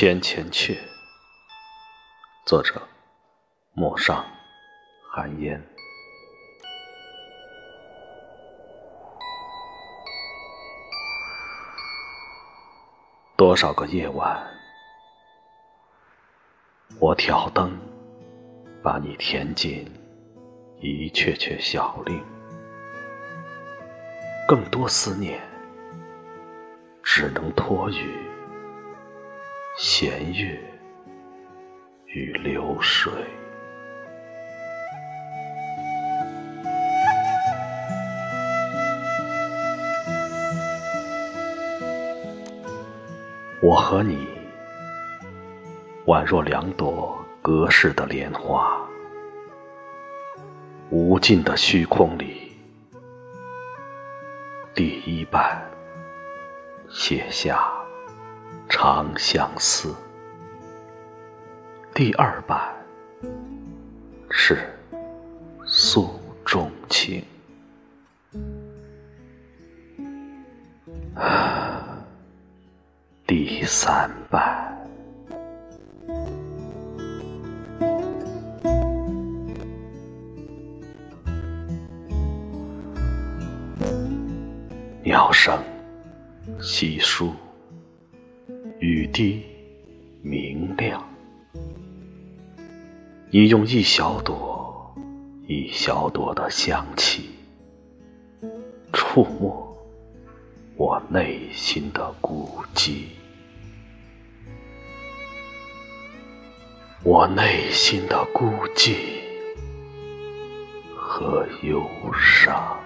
千千阙，作者：陌上寒烟。多少个夜晚，我挑灯，把你填进一阙阙小令，更多思念，只能托于。弦月与流水，我和你宛若两朵隔世的莲花，无尽的虚空里，第一瓣写下。长相思，第二版是诉衷情，第三版。鸟声稀疏。雨滴明亮，你用一小朵一小朵的香气，触摸我内心的孤寂，我内心的孤寂和忧伤。